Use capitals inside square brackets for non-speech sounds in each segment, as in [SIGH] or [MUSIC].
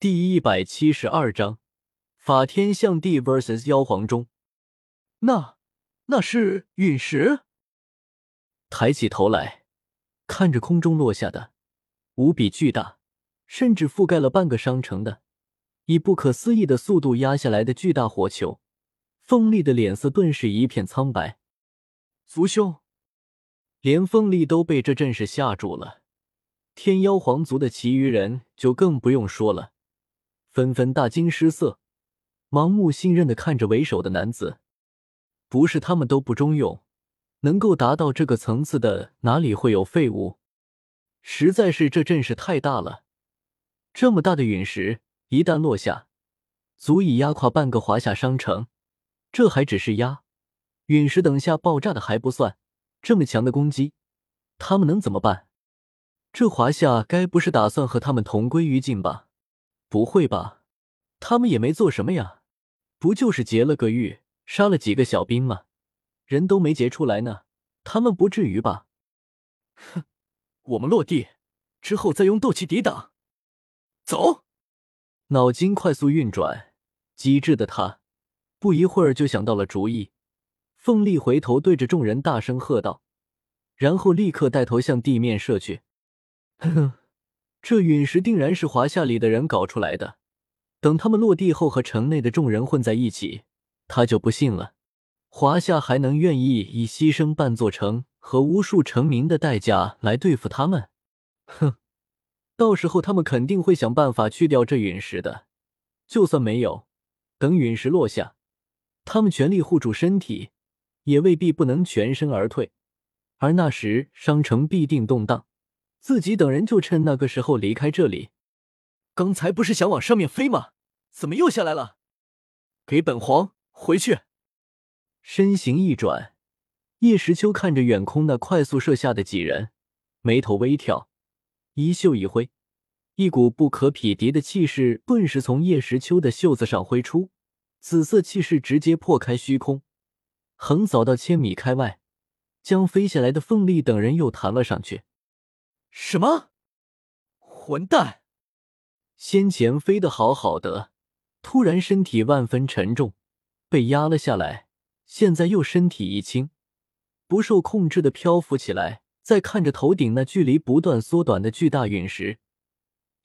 第一百七十二章法天象地 vs 妖皇中。那那是陨石。抬起头来，看着空中落下的无比巨大，甚至覆盖了半个商城的，以不可思议的速度压下来的巨大火球，锋利的脸色顿时一片苍白。族兄，连锋利都被这阵势吓住了。天妖皇族的其余人就更不用说了。纷纷大惊失色，盲目信任的看着为首的男子。不是他们都不中用，能够达到这个层次的哪里会有废物？实在是这阵势太大了，这么大的陨石一旦落下，足以压垮半个华夏商城。这还只是压陨石，等下爆炸的还不算。这么强的攻击，他们能怎么办？这华夏该不是打算和他们同归于尽吧？不会吧，他们也没做什么呀，不就是劫了个狱，杀了几个小兵吗？人都没劫出来呢，他们不至于吧？哼，我们落地之后再用斗气抵挡。走！脑筋快速运转，机智的他不一会儿就想到了主意。凤丽回头对着众人大声喝道，然后立刻带头向地面射去。哼哼。这陨石定然是华夏里的人搞出来的。等他们落地后和城内的众人混在一起，他就不信了，华夏还能愿意以牺牲半座城和无数城民的代价来对付他们？哼！到时候他们肯定会想办法去掉这陨石的。就算没有，等陨石落下，他们全力护住身体，也未必不能全身而退。而那时商城必定动荡。自己等人就趁那个时候离开这里。刚才不是想往上面飞吗？怎么又下来了？给本皇回去！身形一转，叶时秋看着远空那快速射下的几人，眉头微挑，衣袖一挥，一股不可匹敌的气势顿时从叶时秋的袖子上挥出，紫色气势直接破开虚空，横扫到千米开外，将飞下来的凤丽等人又弹了上去。什么？混蛋！先前飞得好好的，突然身体万分沉重，被压了下来。现在又身体一轻，不受控制的漂浮起来。再看着头顶那距离不断缩短的巨大陨石，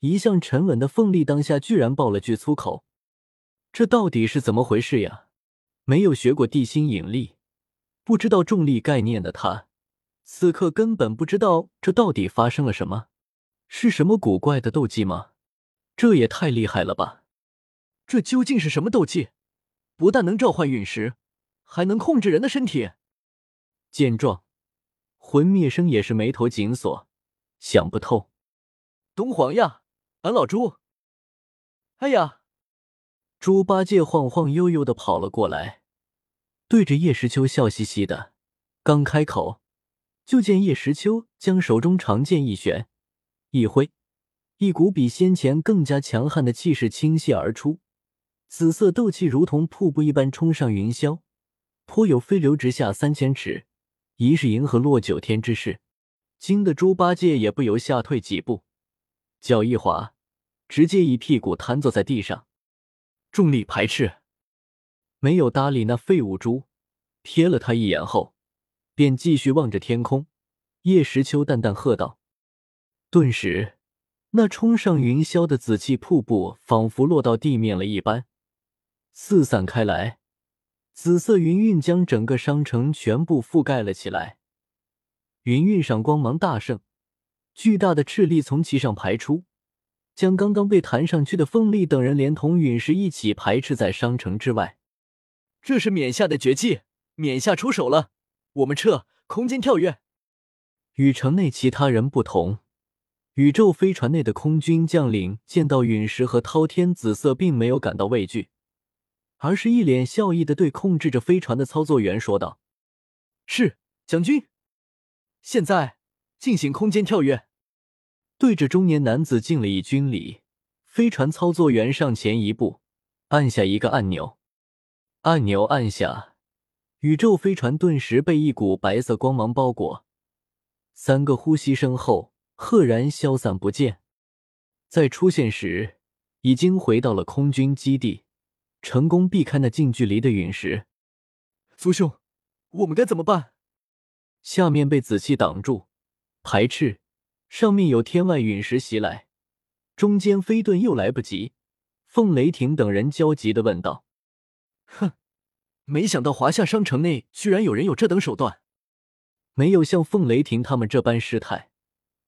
一向沉稳的凤丽当下居然爆了句粗口：“这到底是怎么回事呀？”没有学过地心引力，不知道重力概念的他。此刻根本不知道这到底发生了什么，是什么古怪的斗技吗？这也太厉害了吧！这究竟是什么斗技？不但能召唤陨石，还能控制人的身体。见状，魂灭生也是眉头紧锁，想不透。东皇呀，俺老朱！哎呀！猪八戒晃晃悠悠的跑了过来，对着叶时秋笑嘻嘻的，刚开口。就见叶时秋将手中长剑一旋，一挥，一股比先前更加强悍的气势倾泻而出，紫色斗气如同瀑布一般冲上云霄，颇有飞流直下三千尺，疑是银河落九天之势，惊得猪八戒也不由下退几步，脚一滑，直接一屁股瘫坐在地上。重力排斥，没有搭理那废物猪，瞥了他一眼后。便继续望着天空，叶时秋淡淡喝道：“顿时，那冲上云霄的紫气瀑布仿佛落到地面了一般，四散开来，紫色云韵将整个商城全部覆盖了起来。云韵上光芒大盛，巨大的斥力从其上排出，将刚刚被弹上去的凤力等人连同陨石一起排斥在商城之外。这是冕下的绝技，冕下出手了。”我们撤，空间跳跃。与城内其他人不同，宇宙飞船内的空军将领见到陨石和滔天紫色，并没有感到畏惧，而是一脸笑意的对控制着飞船的操作员说道：“是将军，现在进行空间跳跃。”对着中年男子敬了一军礼，飞船操作员上前一步，按下一个按钮，按钮按下。宇宙飞船顿时被一股白色光芒包裹，三个呼吸声后，赫然消散不见。再出现时，已经回到了空军基地，成功避开那近距离的陨石。苏兄，我们该怎么办？下面被紫气挡住，排斥，上面有天外陨石袭来，中间飞遁又来不及。凤雷霆等人焦急的问道：“ [LAUGHS] 哼，没想到华夏商城内居然有人有这等手段。”没有像凤雷霆他们这般失态。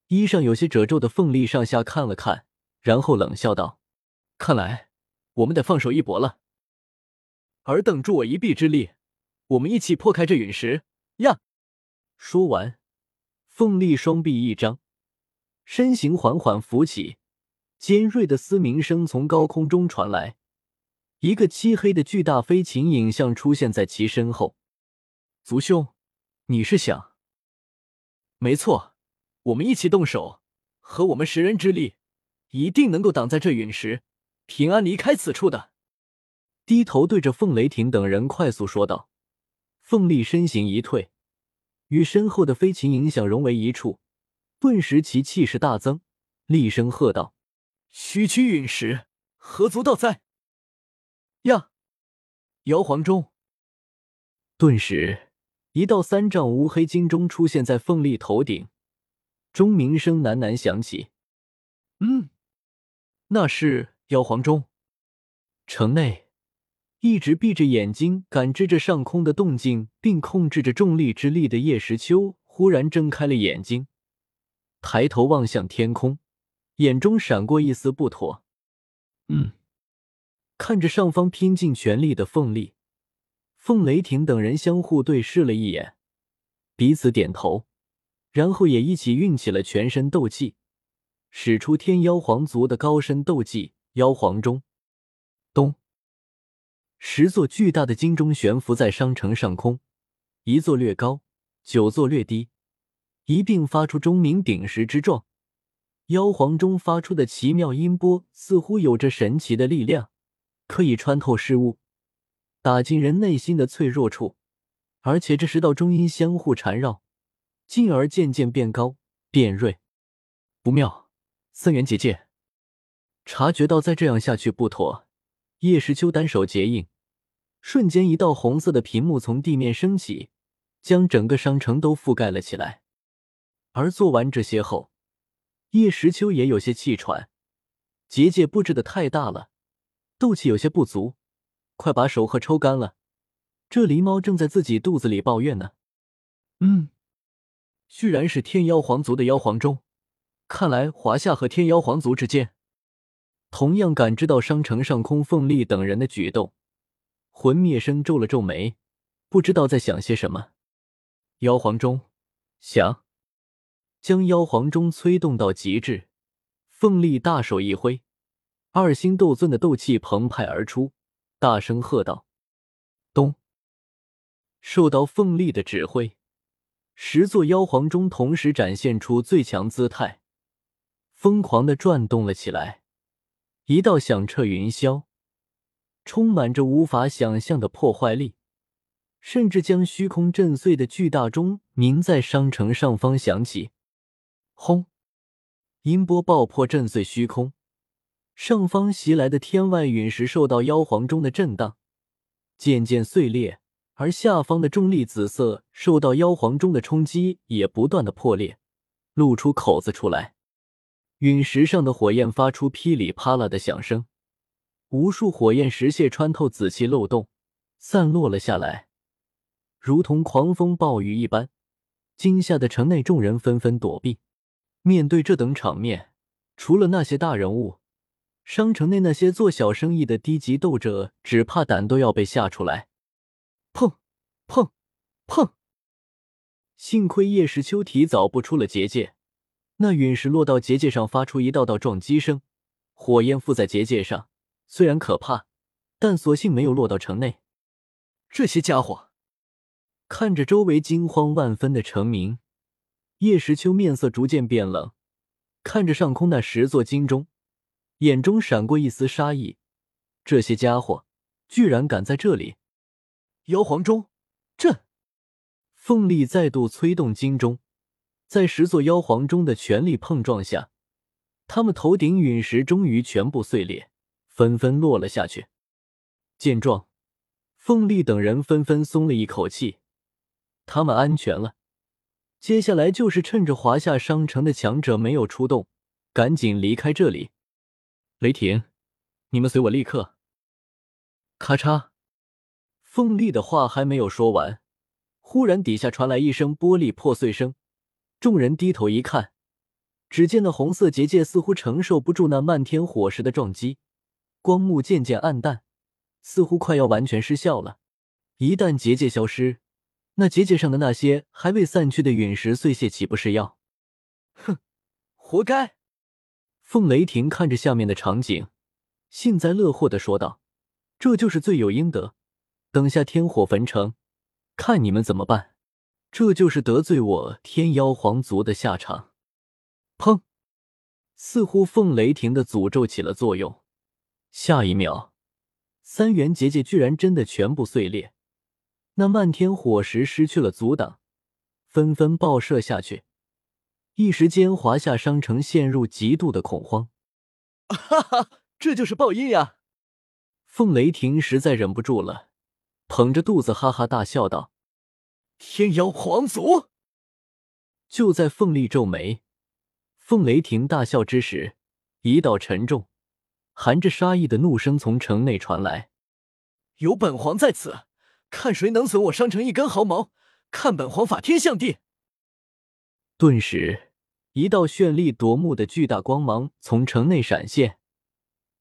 衣上有些褶皱的凤丽上下看了看，然后冷笑道：“看来我们得放手一搏了。尔等助我一臂之力，我们一起破开这陨石呀！”说完，凤丽双臂一张，身形缓缓浮起，尖锐的嘶鸣声从高空中传来，一个漆黑的巨大飞禽影像出现在其身后。族兄，你是想？没错。我们一起动手，和我们十人之力，一定能够挡在这陨石，平安离开此处的。低头对着凤雷霆等人快速说道。凤丽身形一退，与身后的飞禽影响融为一处，顿时其气势大增，厉声喝道：“区区陨石，何足道哉？”呀！妖皇钟。顿时，一道三丈乌黑金钟出现在凤丽头顶。钟鸣声喃喃响起，嗯，那是妖皇钟。城内一直闭着眼睛感知着上空的动静，并控制着重力之力的叶时秋忽然睁开了眼睛，抬头望向天空，眼中闪过一丝不妥。嗯，看着上方拼尽全力的凤丽、凤雷霆等人，相互对视了一眼，彼此点头。然后也一起运起了全身斗气，使出天妖皇族的高深斗技妖皇钟。咚！十座巨大的金钟悬浮在商城上空，一座略高，九座略低，一并发出钟鸣鼎食之状。妖皇钟发出的奇妙音波似乎有着神奇的力量，可以穿透事物，打进人内心的脆弱处，而且这十道中音相互缠绕。进而渐渐变高变锐，不妙！三元结界察觉到再这样下去不妥，叶时秋单手结印，瞬间一道红色的屏幕从地面升起，将整个商城都覆盖了起来。而做完这些后，叶时秋也有些气喘，结界布置的太大了，斗气有些不足，快把手和抽干了。这狸猫正在自己肚子里抱怨呢。嗯。居然是天妖皇族的妖皇钟，看来华夏和天妖皇族之间，同样感知到商城上空凤丽等人的举动。魂灭生皱了皱眉，不知道在想些什么。妖皇钟，想将妖皇钟催动到极致。凤丽大手一挥，二星斗尊的斗气澎湃而出，大声喝道：“咚！”受到凤丽的指挥。十座妖皇钟同时展现出最强姿态，疯狂的转动了起来，一道响彻云霄、充满着无法想象的破坏力，甚至将虚空震碎的巨大钟鸣在商城上方响起。轰！音波爆破，震碎虚空，上方袭来的天外陨石受到妖皇钟的震荡，渐渐碎裂。而下方的重力紫色受到妖皇钟的冲击，也不断的破裂，露出口子出来。陨石上的火焰发出噼里啪啦的响声，无数火焰石屑穿透紫气漏洞，散落了下来，如同狂风暴雨一般。惊吓的城内众人纷纷躲避。面对这等场面，除了那些大人物，商城内那些做小生意的低级斗者，只怕胆都要被吓出来。砰！砰！砰！幸亏叶时秋提早布出了结界，那陨石落到结界上，发出一道道撞击声，火焰附在结界上，虽然可怕，但所幸没有落到城内。这些家伙看着周围惊慌万分的城民，叶时秋面色逐渐变冷，看着上空那十座金钟，眼中闪过一丝杀意。这些家伙居然敢在这里！妖皇钟，震！凤丽再度催动金钟，在十座妖皇钟的全力碰撞下，他们头顶陨石终于全部碎裂，纷纷落了下去。见状，凤丽等人纷纷松了一口气，他们安全了。接下来就是趁着华夏商城的强者没有出动，赶紧离开这里。雷霆，你们随我立刻！咔嚓，凤丽的话还没有说完，忽然底下传来一声玻璃破碎声。众人低头一看，只见那红色结界似乎承受不住那漫天火石的撞击，光幕渐渐暗淡，似乎快要完全失效了。一旦结界消失，那结界上的那些还未散去的陨石碎屑，岂不是要？哼，活该！凤雷霆看着下面的场景，幸灾乐祸的说道：“这就是罪有应得。等下天火焚城，看你们怎么办！这就是得罪我天妖皇族的下场。”砰！似乎凤雷霆的诅咒起了作用，下一秒，三元结界居然真的全部碎裂。那漫天火石失去了阻挡，纷纷爆射下去。一时间，华夏商城陷入极度的恐慌。哈哈，这就是报应呀！凤雷霆实在忍不住了，捧着肚子哈哈大笑道：“天妖皇族！”就在凤丽皱眉、凤雷霆大笑之时，一道沉重、含着杀意的怒声从城内传来：“有本皇在此！”看谁能损我商城一根毫毛！看本皇法天象地！顿时，一道绚丽夺目的巨大光芒从城内闪现，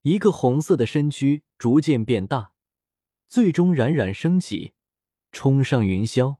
一个红色的身躯逐渐变大，最终冉冉升起，冲上云霄。